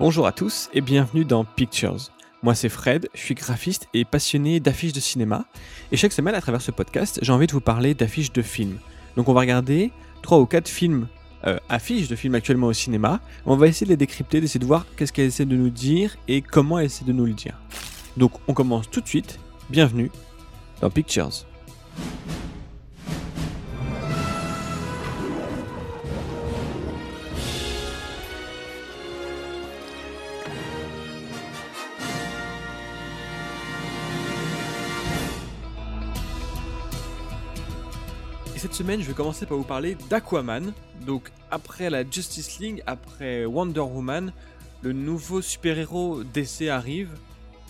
Bonjour à tous et bienvenue dans Pictures. Moi c'est Fred, je suis graphiste et passionné d'affiches de cinéma. Et chaque semaine à travers ce podcast, j'ai envie de vous parler d'affiches de films. Donc on va regarder 3 ou 4 films, euh, affiches de films actuellement au cinéma. On va essayer de les décrypter, d'essayer de voir qu'est-ce qu'elles essaient de nous dire et comment elles essaient de nous le dire. Donc on commence tout de suite. Bienvenue dans Pictures. Et cette semaine, je vais commencer par vous parler d'Aquaman. Donc, après la Justice League, après Wonder Woman, le nouveau super-héros DC arrive.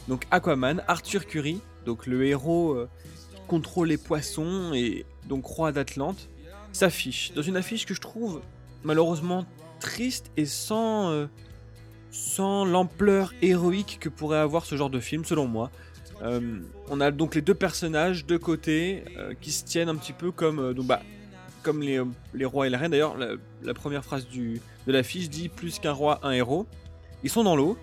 Donc, Aquaman, Arthur Curry, donc le héros euh, qui contrôle les poissons et donc roi d'Atlante, s'affiche. Dans une affiche que je trouve malheureusement triste et sans, euh, sans l'ampleur héroïque que pourrait avoir ce genre de film, selon moi. Euh, on a donc les deux personnages de côté euh, qui se tiennent un petit peu comme, euh, donc, bah, comme les, les, rois et la reine. D'ailleurs, la, première phrase du, de l'affiche dit plus qu'un roi, un héros. Ils sont dans l'eau,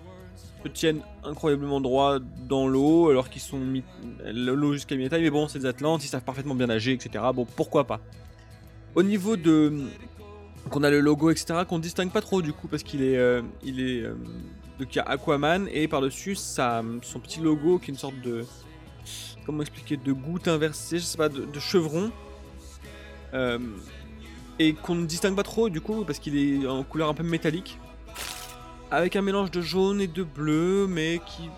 se tiennent incroyablement droit dans l'eau, alors qu'ils sont mis l'eau jusqu'à mi-taille. Mais bon, c'est des Atlantes, ils savent parfaitement bien nager, etc. Bon, pourquoi pas. Au niveau de. qu'on a le logo, etc., qu'on distingue pas trop du coup, parce qu'il est. Il est donc il y a Aquaman et par-dessus son petit logo qui est une sorte de. Comment expliquer De goutte inversée, je sais pas, de, chevron. Euh, et qu'on ne distingue pas trop du coup parce qu'il est en couleur un peu métallique. Avec un mélange de jaune et de bleu, mais qui.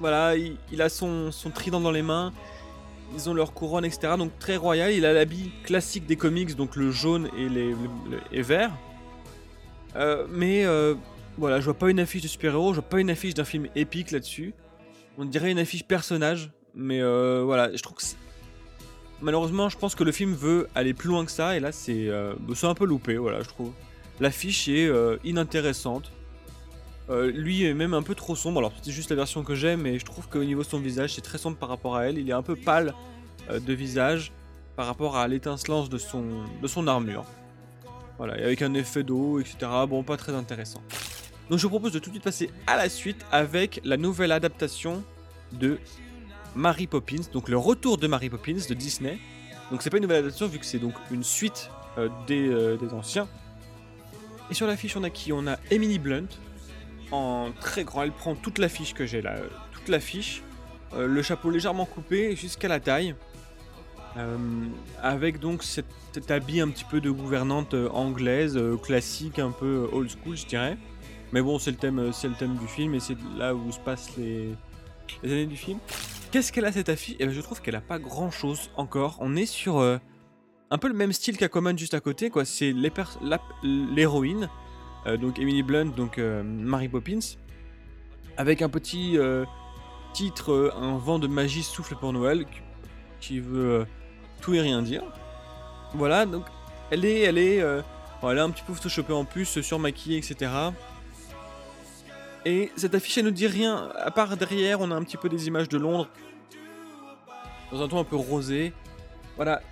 Voilà, il, a son, trident dans les mains. Ils ont leur couronne, etc. Donc très royal. Il a l'habit classique des comics, donc le jaune et les verts. Euh, mais. Euh, voilà, je vois pas une affiche de super-héros, je vois pas une affiche d'un film épique là-dessus. On dirait une affiche personnage, mais euh, voilà, je trouve que malheureusement, je pense que le film veut aller plus loin que ça, et là, c'est euh, un peu loupé, voilà, je trouve. L'affiche est euh, inintéressante. Euh, lui est même un peu trop sombre, alors c'est juste la version que j'ai, mais je trouve qu'au niveau de son visage, c'est très sombre par rapport à elle. Il est un peu pâle de visage par rapport à l'étincelance de son, de son armure. Voilà, et avec un effet d'eau, etc. Bon, pas très intéressant. Donc je vous propose de tout de suite passer à la suite avec la nouvelle adaptation de Mary Poppins, donc le retour de Mary Poppins de Disney. Donc c'est pas une nouvelle adaptation vu que c'est donc une suite euh, des, euh, des, anciens. Et sur l'affiche on a qui? On a Emily Blunt en très grand, elle prend toute l'affiche que j'ai là, euh, toute l'affiche, euh, le chapeau légèrement coupé jusqu'à la taille. Avec donc cet, cet, habit un petit peu de gouvernante anglaise, classique, un peu old school je dirais. Mais bon, c'est le thème, c'est le thème du film et c'est là où se passent les, années du film. Qu'est-ce qu'elle a cette affiche? Et ben, je trouve qu'elle a pas grand chose encore. On est sur euh, un peu le même style qu'Aquaman juste à côté, quoi. C'est l'héroïne, euh, donc Emily Blunt, donc euh, Mary Poppins, avec un petit euh, titre, un vent de magie souffle pour Noël, qui veut tout et rien dire. Voilà, donc elle est, elle est, elle est un petit peu photoshopée en plus, surmaquillée, etc. Et cette affiche, elle ne dit rien. À part derrière, on a un petit peu des images de Londres. Dans un ton un peu rosé. Voilà.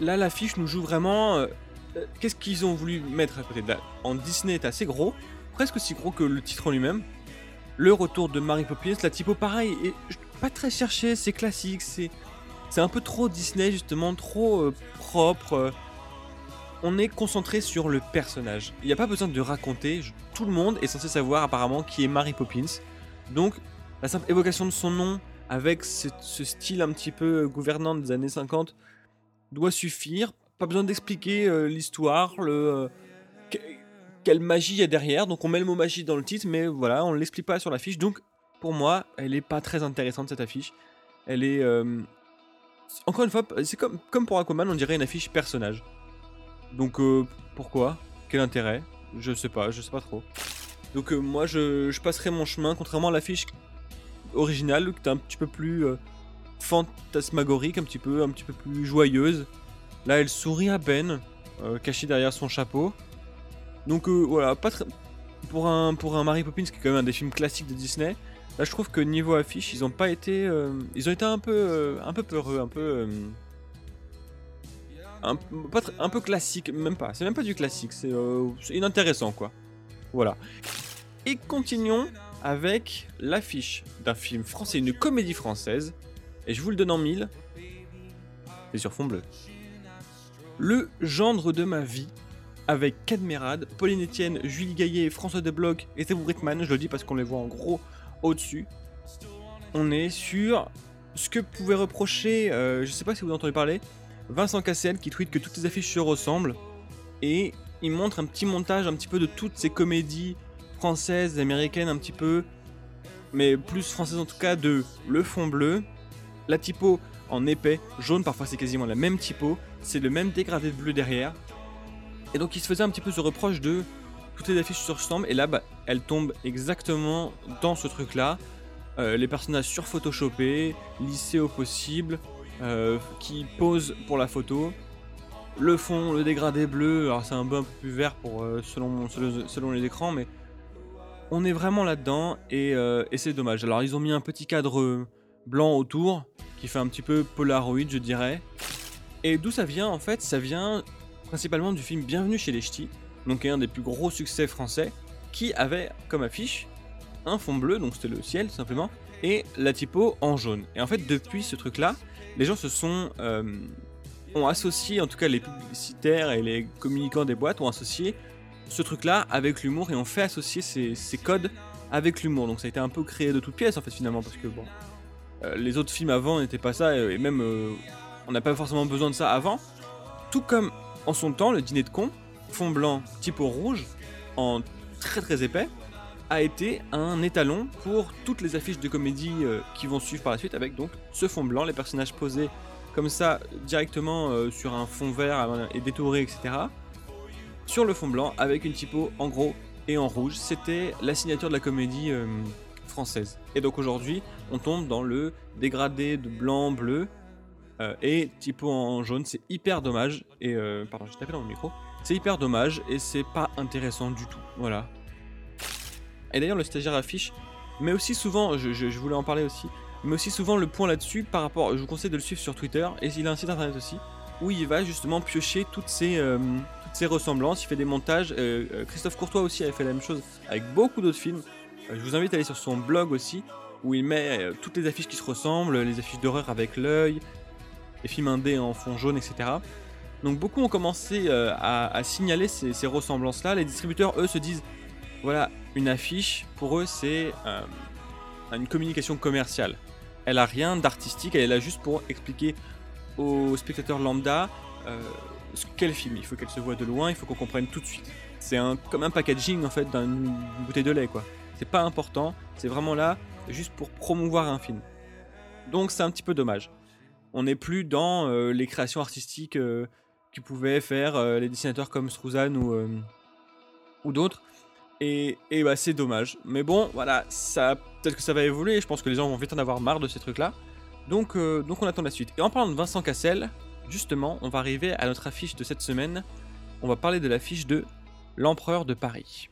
Là, l'affiche nous joue vraiment. Euh, Qu'est-ce qu'ils ont voulu mettre à côté En Disney est assez gros. Presque aussi gros que le titre en lui-même. Le retour de Mary Poppins. La typo, pareil. Et pas très cherché. C'est classique. C'est. C'est un peu trop Disney, justement. Trop euh, propre. On est concentré sur le personnage. Il n'y a pas besoin de raconter, tout le monde est censé savoir apparemment qui est Mary Poppins. Donc la simple évocation de son nom avec ce, style un petit peu gouvernant des années 50 doit suffire. Pas besoin d'expliquer euh, l'histoire, euh, que, quelle magie il y a derrière. Donc on met le mot magie dans le titre, mais voilà, on ne l'explique pas sur l'affiche. Donc pour moi, elle n'est pas très intéressante cette affiche. Elle est euh, encore une fois, c'est comme, comme pour Aquaman, on dirait une affiche personnage. Donc euh, pourquoi? Quel intérêt? Je sais pas, je sais pas trop. Donc euh, moi je, je, passerai mon chemin, contrairement à l'affiche originale qui est un petit peu plus euh, fantasmagorique, un petit peu, un petit peu plus joyeuse. Là elle sourit à peine, cachée derrière son chapeau. Donc voilà, pas. Pour un, pour un Mary Poppins qui est quand même un des films classiques de Disney, là je trouve que niveau affiche ils ont pas été... ils ont été un peu, un peu peureux, un peu un, peu classique, même pas. C'est même pas du classique, c'est euh, inintéressant quoi. Voilà. Et continuons avec l'affiche d'un film français, une comédie française. Et je vous le donne en mille. C'est sur fond bleu. Le gendre de ma vie avec Cadmerade, Pauline Etienne, Julie Gaillet, François Debloc et Théo Brickman. Je le dis parce qu'on les voit en gros au-dessus. On est sur ce que pouvait reprocher, euh, je sais pas si vous entendez parler, Vincent Cassel qui tweet que toutes les affiches se ressemblent. Et il montre un petit montage un petit peu de toutes ces comédies françaises, américaines un petit peu, mais plus françaises en tout cas, de le fond bleu, la typo en épais, jaune, parfois c'est quasiment la même typo, c'est le même dégradé de bleu derrière. Et donc il se faisait un petit peu ce reproche de toutes les affiches se ressemblent, et là bah, elles tombent exactement dans ce truc là. Euh, les personnages surphotoshopés, lissés au possible, euh, qui posent pour la photo. Le fond, le dégradé bleu, alors c'est un peu, plus vert pour, euh, selon, selon, les écrans, mais on est vraiment là-dedans et, et c'est dommage. Alors ils ont mis un petit cadre blanc autour qui fait un petit peu Polaroid, je dirais. Et d'où ça vient en fait Ça vient principalement du film Bienvenue chez les Ch'tis, donc un des plus gros succès français, qui avait comme affiche un fond bleu, donc c'était le ciel simplement, et la typo en jaune. Et en fait, depuis ce truc-là, les gens se sont euh, ont associé, en tout cas les publicitaires et les communicants des boîtes ont associé ce truc-là avec l'humour et ont fait associer ces, codes avec l'humour. Donc ça a été un peu créé de toutes pièces en fait finalement parce que bon, euh, les autres films avant n'étaient pas ça et même euh, on n'a pas forcément besoin de ça avant. Tout comme en son temps, le dîner de con, fond blanc, typo rouge, en très très épais, a été un étalon pour toutes les affiches de comédie euh, qui vont suivre par la suite avec donc ce fond blanc, les personnages posés comme ça directement euh, sur un fond vert euh, et détouré, etc. Sur le fond blanc avec une typo en gros et en rouge. C'était la signature de la comédie française. Et donc aujourd'hui, on tombe dans le dégradé de blanc, bleu et typo en jaune. C'est hyper dommage. Et pardon, j'ai dans le micro. C'est hyper dommage et c'est pas intéressant du tout. Voilà. Et d'ailleurs, le stagiaire affiche, mais aussi souvent, je, voulais en parler aussi, mais aussi souvent le point là-dessus par rapport, je vous conseille de le suivre sur Twitter, et il a un site internet aussi, où il va justement piocher toutes ces, euh, ressemblances, il fait des montages. Euh, euh, Christophe Courtois aussi avait fait la même chose avec beaucoup d'autres films. je vous invite à aller sur son blog aussi, où il met toutes les affiches qui se ressemblent, les affiches d'horreur avec l'œil, les films indés en fond jaune, etc. Donc beaucoup ont commencé à, signaler ces ressemblances-là. Les distributeurs, eux, se disent, voilà, une affiche, pour eux, c'est euh, une communication commerciale. Elle a rien d'artistique, elle est là juste pour expliquer aux spectateurs lambda euh, quel film. Il faut qu'elle se voit de loin, il faut qu'on comprenne tout de suite. C'est un, comme un packaging en fait d'une bouteille de lait quoi. C'est pas important, c'est vraiment là juste pour promouvoir un film. Donc c'est un petit peu dommage. On n'est plus dans euh, les créations artistiques euh, qui pouvaient faire les dessinateurs comme Struzan ou, ou d'autres. Et, bah c'est dommage. Mais bon, voilà, ça peut-être que ça va évoluer. Je pense que les gens vont vite en avoir marre de ces trucs-là. Donc, euh, donc on attend la suite. Et en parlant de Vincent Cassel, justement, on va arriver à notre affiche de cette semaine. On va parler de l'affiche de L'Empereur de Paris.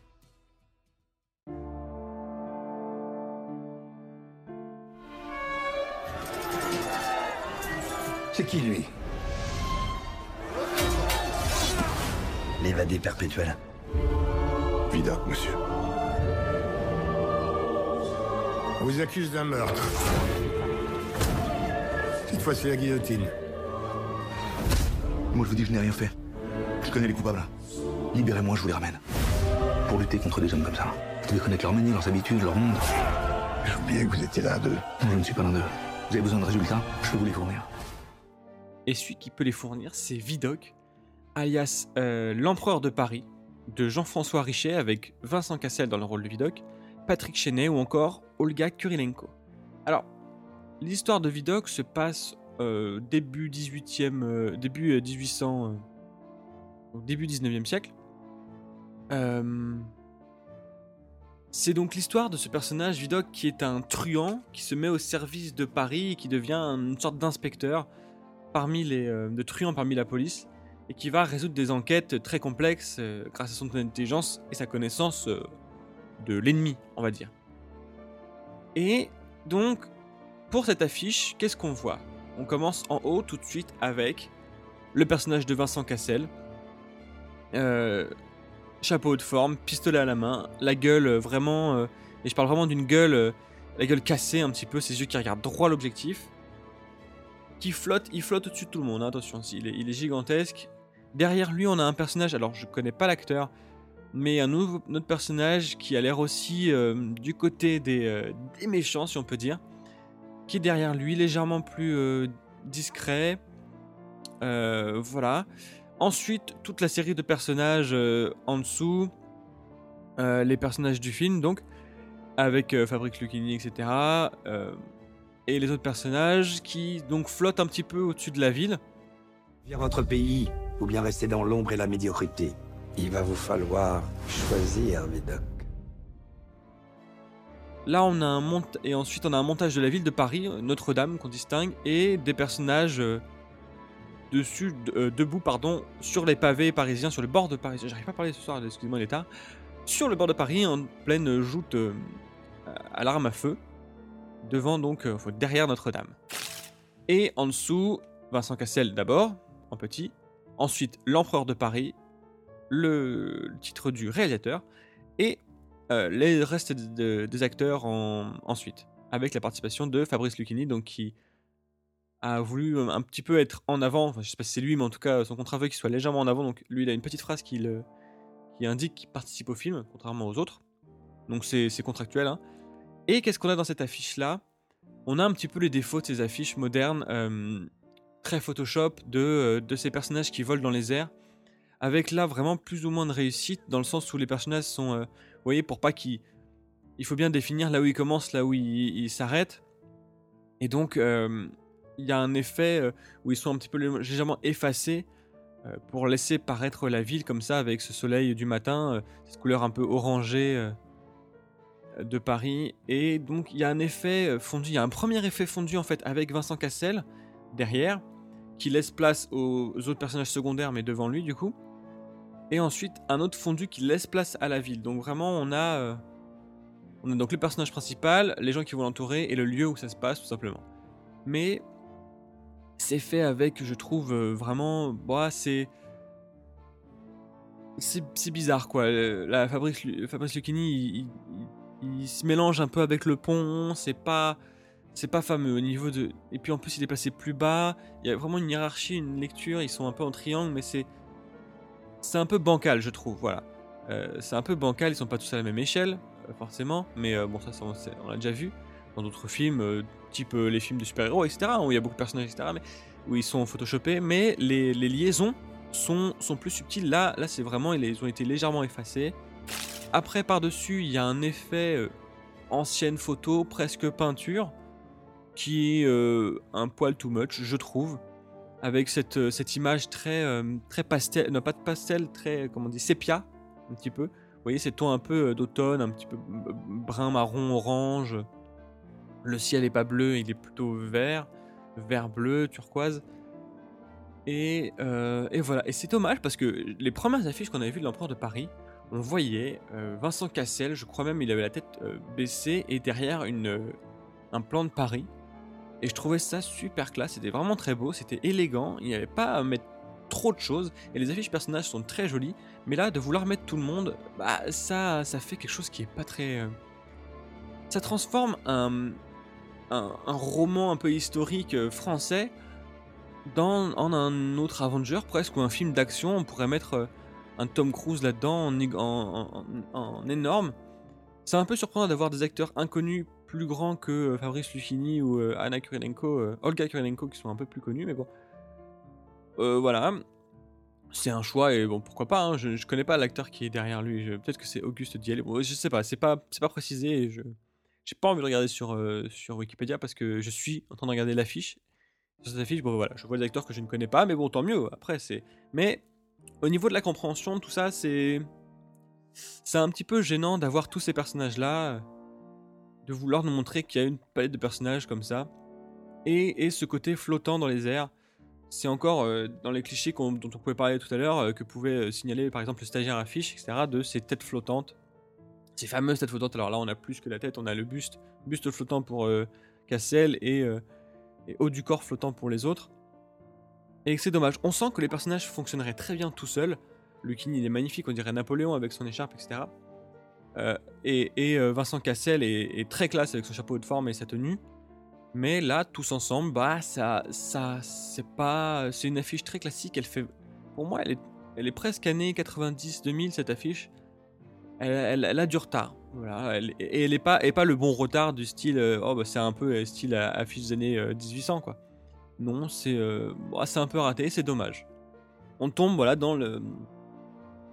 C'est qui lui? L'évadé perpétuel. Vidocq, monsieur. On vous accuse d'un meurtre. Cette fois, c'est la guillotine. Moi, je vous dis, je n'ai rien fait. Je connais les coupables. Libérez-moi, je vous les ramène. Pour lutter contre des hommes comme ça, vous devez connaître leur manière, leurs habitudes, leur monde. J'ai oublié que vous étiez l'un d'eux. Non, je ne suis pas l'un d'eux. Vous avez besoin de résultats, je peux vous les fournir. Et celui qui peut les fournir, c'est Vidocq, alias euh, l'empereur de Paris, de Jean-François Richet avec Vincent Cassel dans le rôle de Vidocq, Patrick Chenet ou encore Olga Kurilenko. Alors, l'histoire de Vidocq se passe euh, début 18e, euh, début 1800, euh, début 19e siècle. c'est donc l'histoire de ce personnage Vidocq qui est un truand qui se met au service de Paris et qui devient une sorte d'inspecteur de truand parmi la police et qui va résoudre des enquêtes très complexes euh, grâce à son intelligence et sa connaissance euh, de l'ennemi, on va dire. Et donc, pour cette affiche, qu'est-ce qu'on voit? On commence en haut tout de suite avec le personnage de Vincent Cassel, euh, chapeau de forme, pistolet à la main, la gueule vraiment, et je parle vraiment d'une gueule, la gueule cassée un petit peu, ses yeux qui regardent droit l'objectif, qui flotte, il flotte au-dessus de tout le monde, hein, attention, il est gigantesque. Derrière lui, on a un personnage, alors je connais pas l'acteur, mais un autre personnage qui a l'air aussi euh, du côté des, euh, des méchants, si on peut dire, qui est derrière lui, légèrement plus euh, discret. Voilà. Ensuite, toute la série de personnages en dessous, les personnages du film, donc, avec Fabrice Lucchini, etc. et les autres personnages qui donc flottent un petit peu au-dessus de la ville. Bien votre pays, ou bien rester dans l'ombre et la médiocrité. Il va vous falloir choisir, Vidocq. Là, on a un mont et ensuite on a un montage de la ville de Paris, euh, Notre-Dame qu'on distingue, et des personnages euh, dessus, de- euh, debout, pardon, sur les pavés parisiens, sur le bord de Paris. J'arrive pas à parler ce soir, excusez-moi l'état. Sur le bord de Paris, en pleine joute à l'arme à feu, devant donc, derrière Notre-Dame. Et en dessous, Vincent Cassel d'abord, en petit. Ensuite, l'empereur de Paris, le, titre du réalisateur, et euh, les restes de- de- des acteurs en- ensuite, avec la participation de Fabrice Lucchini, donc qui a voulu un petit peu être en avant. Enfin, je sais pas si c'est lui, mais en tout cas, son contrat veut qu'il soit légèrement en avant. Donc, lui, il a une petite phrase qui, indique qu'il participe au film, contrairement aux autres. Donc, c'est c'est contractuel. hein. Et qu'est-ce qu'on a dans cette affiche-là? On a un petit peu les défauts de ces affiches modernes, euh, très Photoshop, de, euh, de ces personnages qui volent dans les airs avec là vraiment plus ou moins de réussite dans le sens où les personnages sont, euh, vous voyez, pour pas qu'ils, il faut bien définir là où ils commencent, là où ils ils s'arrêtent, et donc euh, il y a un effet où ils sont un petit peu lé- légèrement effacés pour laisser paraître la ville comme ça avec ce soleil du matin, cette couleur un peu orangée de Paris, et donc il y a un effet fondu, il y a un premier effet fondu en fait avec Vincent Cassel derrière qui laisse place aux autres personnages secondaires mais devant lui du coup et ensuite un autre fondu qui laisse place à la ville. Donc vraiment on a euh, on a donc le personnage principal, les gens qui vont l'entourer et le lieu où ça se passe tout simplement. Mais c'est fait avec je trouve euh, vraiment bah c'est c'est bizarre quoi. Euh, La Fabrice Fabrice Lucchini il- il se mélange un peu avec le pont, c'est pas c'est pas fameux au niveau de et puis en plus il est placé plus bas, il y a vraiment une hiérarchie, une lecture, ils sont un peu en triangle mais c'est c'est un peu bancal, je trouve. Voilà. Euh, c'est un peu bancal, ils sont pas tous à la même échelle, euh, forcément, mais euh, bon, ça, on, l'a déjà vu dans d'autres films, type les films de super-héros, etc., où il y a beaucoup de personnages, etc., mais, où ils sont photoshopés, mais les, les liaisons sont, sont plus subtiles. Là, là c'est vraiment, ils ont été légèrement effacés. Après, par-dessus, il y a un effet ancienne photo, presque peinture, qui est euh, un poil too much, je trouve avec cette, euh, cette image très, euh, très pastel, non pas de pastel, très, comment on dit, sépia, un petit peu. Vous voyez ces tons un peu d'automne, un petit peu brun, marron, orange. Le ciel est pas bleu, il est plutôt vert, vert bleu, turquoise. Et, et voilà, et c'est dommage parce que les premières affiches qu'on avait vues de l'empereur de Paris, on voyait Vincent Cassel, je crois même il avait la tête baissée et derrière une, un plan de Paris. Et je trouvais ça super classe, c'était vraiment très beau, c'était élégant, il n'y avait pas à mettre trop de choses, et les affiches personnages sont très jolies, mais là, de vouloir mettre tout le monde, bah ça, ça fait quelque chose qui est pas très... euh, Ça transforme un, un, roman un peu historique euh, français dans, en un autre Avenger presque, ou un film d'action, on pourrait mettre euh, un Tom Cruise là-dedans en- en- en énorme. C'est un peu surprenant d'avoir des acteurs inconnus plus grands que euh, Fabrice Lucchini ou euh, Anna Kurylenko, euh, Olga Kurylenko qui sont un peu plus connus, mais bon. Voilà. C'est un choix et bon, pourquoi pas, hein, je, je connais pas l'acteur qui est derrière lui, peut-être que c'est Auguste Diel, bon, je sais pas, c'est pas, c'est pas précisé je j'ai pas envie de regarder sur, sur Wikipédia parce que je suis en train de regarder l'affiche. Sur cette affiche, bon voilà, je vois des acteurs que je ne connais pas, mais bon, tant mieux, après c'est... Mais au niveau de la compréhension, tout ça, c'est... C'est un petit peu gênant d'avoir tous ces personnages-là, de vouloir nous montrer qu'il y a une palette de personnages comme ça, et, et ce côté flottant dans les airs. C'est encore euh, dans les clichés dont on pouvait parler tout à l'heure, euh, que pouvait euh, signaler par exemple le stagiaire affiche, etc., de ces têtes flottantes. Ces fameuses têtes flottantes, alors là on a plus que la tête, on a le buste, buste flottant pour Cassel et, haut du corps flottant pour les autres. Et c'est dommage, on sent que les personnages fonctionneraient très bien tout seuls. Lucchini, il est magnifique, on dirait Napoléon avec son écharpe, etc. Euh, et, euh, Vincent Cassel est, très classe avec son chapeau de forme et sa tenue. Mais là, tous ensemble, bah, ça, ça, c'est pas, c'est une affiche très classique. Elle fait, pour moi, elle est, elle est presque année 90-2000 cette affiche. Elle, a du retard, voilà. Et elle est pas, et pas le bon retard du style, euh, oh bah c'est un peu style affiche des années 1800 quoi. Non, c'est, bah, c'est un peu raté, c'est dommage. On tombe voilà dans le,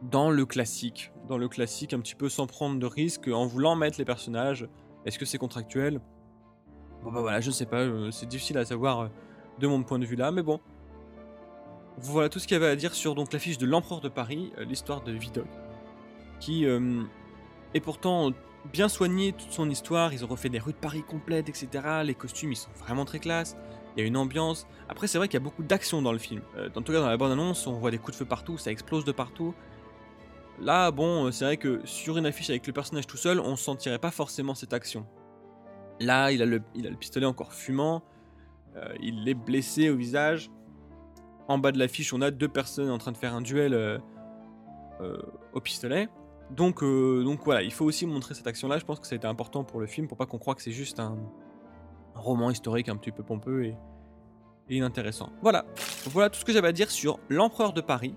dans le classique, dans le classique un petit peu sans prendre de risque, en voulant mettre les personnages. Est-ce que c'est contractuel? Bon bah voilà, je ne sais pas, euh, c'est difficile à savoir euh, de mon point de vue là, mais bon. Voilà tout ce qu'il y avait à dire sur donc l'affiche de l'empereur de Paris, euh, l'histoire de Vidocq, qui est pourtant bien soigné toute son histoire. Ils ont refait des rues de Paris complètes, etc. Les costumes, ils sont vraiment très classe. Il y a une ambiance. Après, c'est vrai qu'il y a beaucoup d'action dans le film. Euh, en tout cas, dans la bande-annonce, on voit des coups de feu partout, ça explose de partout. Là, bon, c'est vrai que sur une affiche avec le personnage tout seul, on sentirait pas forcément cette action. Là, il a le, pistolet encore fumant. Euh, il est blessé au visage. En bas de l'affiche, on a deux personnes en train de faire un duel euh, euh, au pistolet. Donc, euh, donc voilà, il faut aussi montrer cette action-là. Je pense que ça a été important pour le film, pour pas qu'on croie que c'est juste un, un, roman historique un petit peu pompeux et, et inintéressant. Voilà, voilà tout ce que j'avais à dire sur l'empereur de Paris.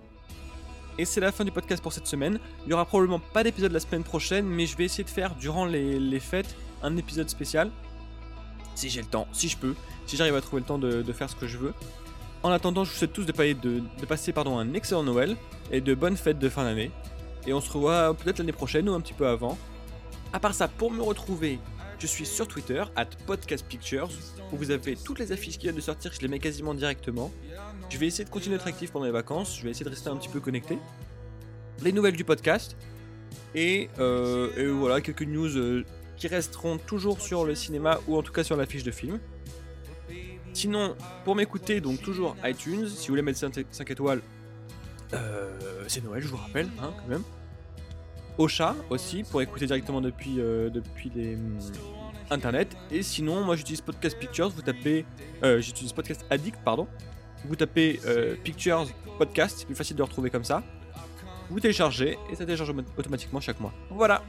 Et c'est la fin du podcast pour cette semaine. Il y aura probablement pas d'épisode la semaine prochaine, mais je vais essayer de faire durant les, les fêtes un épisode spécial. Si j'ai le temps, si je peux, si j'arrive à trouver le temps de, faire ce que je veux. En attendant, je vous souhaite tous de, de, de passer pardon, un excellent Noël et de bonnes fêtes de fin d'année. Et on se revoit peut-être l'année prochaine ou un petit peu avant. À part ça, pour me retrouver, je suis sur Twitter, at podcastpictures, où vous avez toutes les affiches qui viennent de sortir, je les mets quasiment directement. Je vais essayer de continuer d'être actif pendant les vacances, je vais essayer de rester un petit peu connecté. Les nouvelles du podcast, et, euh, voilà, quelques news euh, qui resteront toujours sur le cinéma, ou en tout cas sur l'affiche de film. Sinon, pour m'écouter, donc toujours iTunes, si vous voulez mettre 5, 5 étoiles, euh, c'est Noël, je vous rappelle, hein, quand même. Ocha aussi, pour écouter directement depuis, euh, depuis les, hum, internet. Et sinon, moi j'utilise Podcast Pictures, vous tapez. Euh, j'utilise Podcast Addict, pardon. Vous tapez euh, Pictures Podcast, c'est plus facile de retrouver comme ça. Vous téléchargez et ça télécharge automatiquement chaque mois. Voilà.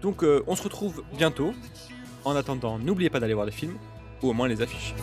Donc euh, on se retrouve bientôt. En attendant, n'oubliez pas d'aller voir les films, ou au moins les affiches.